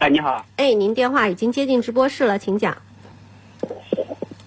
哎，你好。哎，您电话已经接进直播室了，请讲。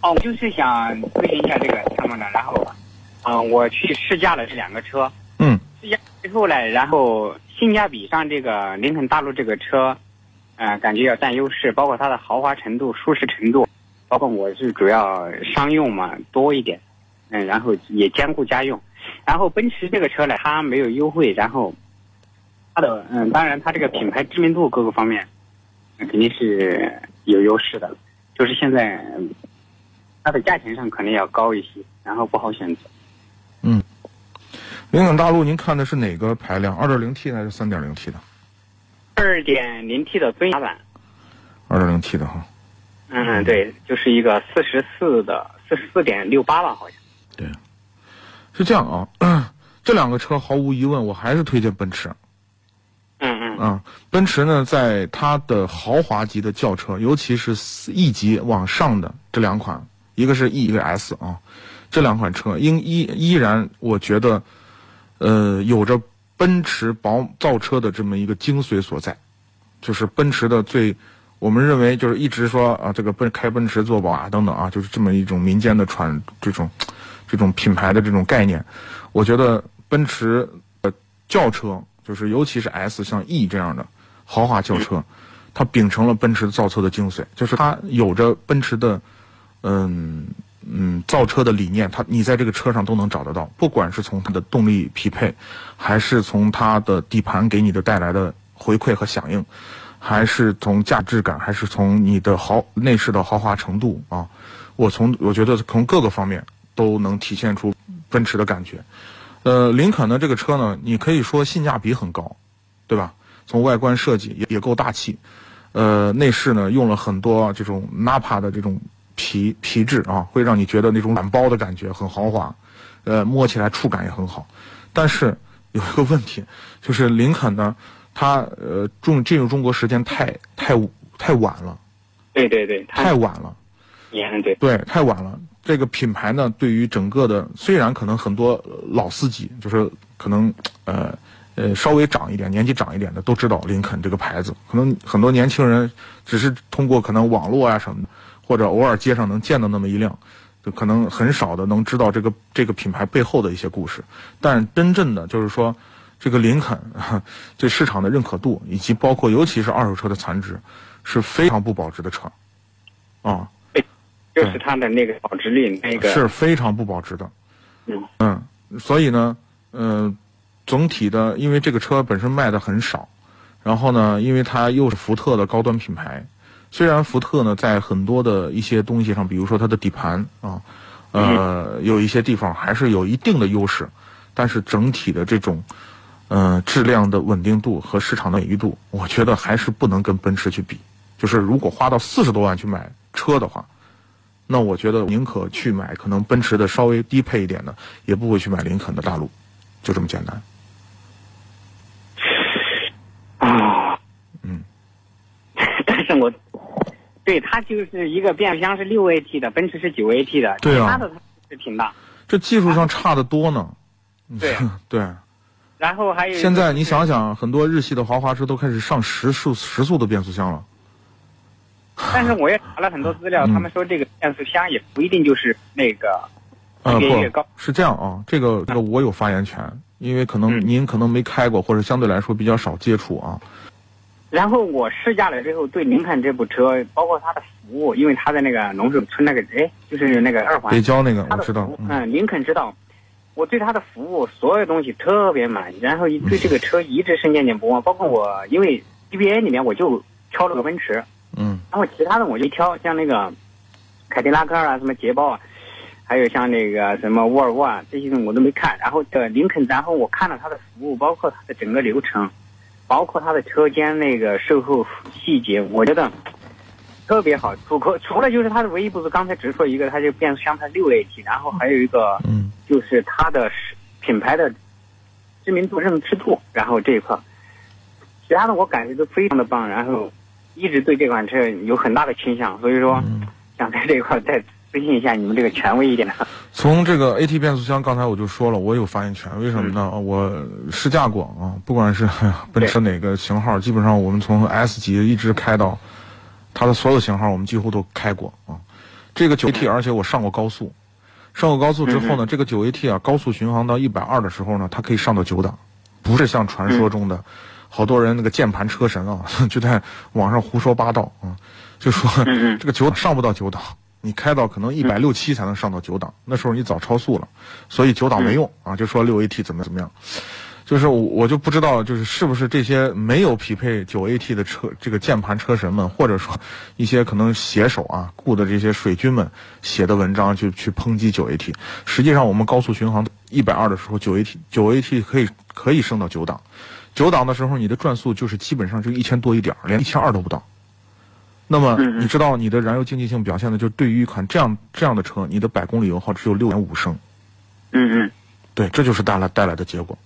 哦，我就是想咨询一下这个参谋长，然后，嗯，我去试驾了这两个车。嗯。试驾之后呢，然后性价比上，这个林肯大陆这个车，嗯，感觉要占优势，包括它的豪华程度、舒适程度，包括我是主要商用嘛多一点，嗯，然后也兼顾家用。然后奔驰这个车呢，它没有优惠，然后。它的嗯，当然，它这个品牌知名度各个方面，肯定是有优势的。就是现在，它的价钱上肯定要高一些，然后不好选择。嗯，林肯大陆，您看的是哪个排量？二点零 T 还是三点零 T 的？二点零 T 的尊雅版。二点零 T 的哈。嗯，对，就是一个四十四的四十四点六八吧，好像。对，是这样啊。这两个车毫无疑问，我还是推荐奔驰。啊，奔驰呢，在它的豪华级的轿车，尤其是 E 级往上的这两款，一个是 E，一个 S 啊，这两款车应依依然，我觉得，呃，有着奔驰宝造车的这么一个精髓所在，就是奔驰的最，我们认为就是一直说啊，这个奔开奔驰做宝啊等等啊，就是这么一种民间的传这种，这种品牌的这种概念，我觉得奔驰的轿车。就是尤其是 S 像 E 这样的豪华轿车，它秉承了奔驰造车的精髓，就是它有着奔驰的，嗯嗯造车的理念，它你在这个车上都能找得到，不管是从它的动力匹配，还是从它的底盘给你的带来的回馈和响应，还是从驾驶感，还是从你的豪内饰的豪华程度啊，我从我觉得从各个方面都能体现出奔驰的感觉。呃，林肯的这个车呢，你可以说性价比很高，对吧？从外观设计也也够大气，呃，内饰呢用了很多这种 Nappa 的这种皮皮质啊，会让你觉得那种软包的感觉很豪华，呃，摸起来触感也很好。但是有一个问题，就是林肯呢，它呃中进入中国时间太太太晚了。对对对，太晚了。也对。对，太晚了。这个品牌呢，对于整个的，虽然可能很多老司机，就是可能呃呃稍微长一点、年纪长一点的都知道林肯这个牌子，可能很多年轻人只是通过可能网络啊什么的，或者偶尔街上能见到那么一辆，就可能很少的能知道这个这个品牌背后的一些故事。但真正的就是说，这个林肯 对市场的认可度，以及包括尤其是二手车的残值，是非常不保值的车，啊。就是它的那个保值率，那个是非常不保值的。嗯嗯，所以呢，嗯，总体的，因为这个车本身卖的很少，然后呢，因为它又是福特的高端品牌，虽然福特呢在很多的一些东西上，比如说它的底盘啊，呃，有一些地方还是有一定的优势，但是整体的这种，呃，质量的稳定度和市场的美誉度，我觉得还是不能跟奔驰去比。就是如果花到四十多万去买车的话。那我觉得宁可去买可能奔驰的稍微低配一点的，也不会去买林肯的大陆，就这么简单。啊，嗯，但是我对它就是一个变速箱是六 AT 的，奔驰是九 AT 的，对啊，它的是挺大。这技术上差的多呢。对 对。然后还有现在你想想，很多日系的豪华车都开始上时速时速的变速箱了。但是我也查了很多资料，他们说这个变速箱也不一定就是那个级别越高。是这样啊，这个这个我有发言权，因为可能您可能没开过，或者相对来说比较少接触啊。然后我试驾了之后，对林肯这部车，包括它的服务，因为它在那个龙首村那个，哎，就是那个二环北郊那个我知道，嗯嗯，林肯知道，我对它的服务所有东西特别满意，然后对这个车一直是念念不忘。包括我，因为 BBA 里面我就挑了个奔驰，嗯然后其他的我就挑，像那个凯迪拉克啊，什么捷豹啊，还有像那个什么沃尔沃啊，这些我都没看。然后的林肯，然后我看了它的服务，包括它的整个流程，包括它的车间那个售后细节，我觉得特别好。除可除了就是它的唯一不足，刚才只说一个，它就变速箱它六 AT，然后还有一个嗯就是它的品牌的知名度、认知度，然后这一块，其他的我感觉都非常的棒，然后一直对这款车有很大的倾向，所以说嗯。想在这一块再咨询一下你们这个权威一点的。从这个 AT 变速箱，刚才我就说了，我有发言权。为什么呢？我试驾过啊，不管是 奔驰哪个型号，基本上我们从 S 级一直开到它的所有型号，我们几乎都开过啊。这个九 AT，而且我上过高速，上过高速之后呢，这个九 AT 啊，高速巡航到一百二的时候呢，它可以上到九档，不是像传说中的，好多人那个键盘车神啊，就在网上胡说八道啊，就说这个九上不到九档，你开到可能一百六七才能上到九档，那时候你早超速了，所以九档没用啊，就说六 AT 怎么怎么样。就是我我就不知道，就是是不是这些没有匹配九 AT 的车，这个键盘车神们，或者说一些可能写手啊雇的这些水军们写的文章，就去抨击九 AT。实际上，我们高速巡航一百二的时候，九 AT 九 AT 可以可以升到九档，九档的时候你的转速就是基本上就一千多一点儿，连一千二都不到。那么你知道你的燃油经济性表现的，就是对于一款这样这样的车，你的百公里油耗只有六点五升。嗯嗯对，这就是带来带来的结果，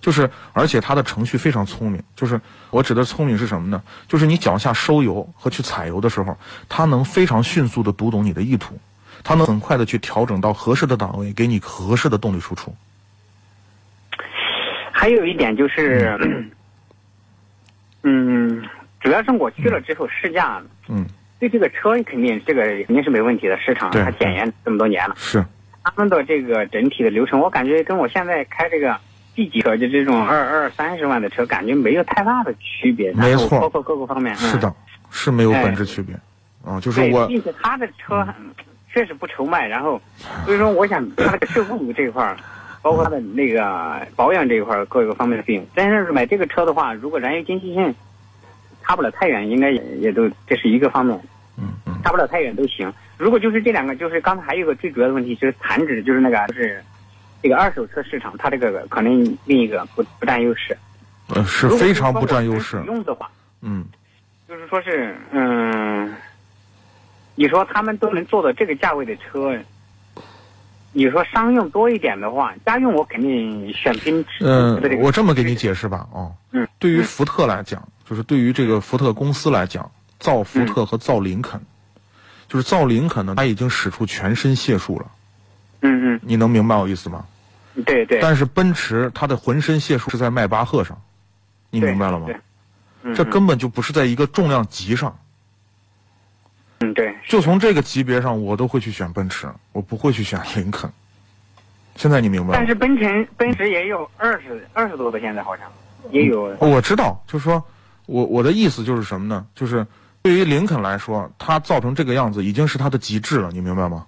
就是而且它的程序非常聪明，就是我指的聪明是什么呢？就是你脚下收油和去踩油的时候，它能非常迅速的读懂你的意图，它能很快的去调整到合适的档位，给你合适的动力输出。还有一点就是，嗯，主要是我去了之后试驾，嗯，对这个车肯定这个肯定是没问题的，市场它检验这么多年了，是，他们的这个整体的流程，我感觉跟我现在开这个 B 级车就这种二二三十万的车，感觉没有太大的区别。没错。包括各个方面，嗯。是的，是没有本质区别，啊，就是，我，并且他的车确实不愁卖，然后所以说我想他的售后这一块儿，包括它的那个保养这一块儿各个方面的费用。但是买这个车的话，如果燃油经济性差不了太远，应该也也都这是一个方面，嗯嗯，差不了太远都行。如果就是这两个，就是刚才还有一个最主要的问题，就是残值，就是那个就是这个二手车市场，它这个可能另一个不不占优势，呃，是非常不占优势，用的话。嗯，就是说是，嗯，你说他们都能做到这个价位的车，你说商用多一点的话，家用我肯定选奔驰。嗯我这么给你解释吧，哦，嗯，对于福特来讲，就是对于这个福特公司来讲，造福特和造林肯，就是造林肯呢，他已经使出全身解数了，嗯嗯。你能明白我意思吗？嗯，对对，但是奔驰它的浑身解数是在迈巴赫上，你明白了吗？这根本就不是在一个重量级上，嗯对，就从这个级别上，我都会去选奔驰，我不会去选 林肯。现在你明白？但是奔驰奔驰也有二十二十多的，现在好像也有。哦我知道，就是说我我的意思就是什么呢？就是对于林肯来说，它造成这个样子已经是它的极致了，你明白吗？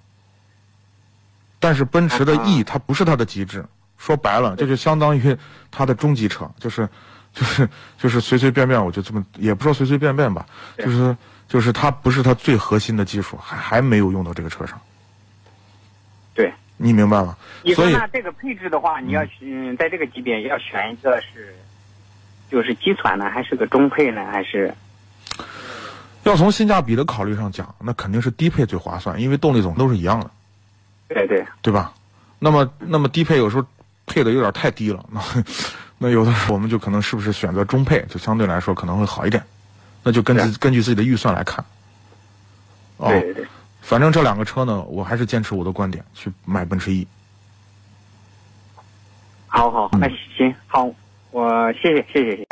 但是奔驰的 E 它不是它的极致，说白了，这就相当于它的中级车，就是就是就是随随便便我就这么也不说随随便便吧，就是就是它不是它最核心的技术，还还没有用到这个车上，对，你明白吗？你说所以那这个配置的话，你要嗯，在这个级别要选一个是，就是基款呢，还是个中配呢，还是？要从性价比的考虑上讲，那肯定是低配最划算，因为动力总都是一样的。对对，对吧？那么，那么低配有时候配的有点太低了，那 那有的时候我们就可能是不是选择中配，就相对来说可能会好一点，那就根据对根据自己的预算来看。哦，对对对。反正这两个车呢，我还是坚持我的观点，去买奔驰 E。好好，那行好，我谢谢谢谢谢谢。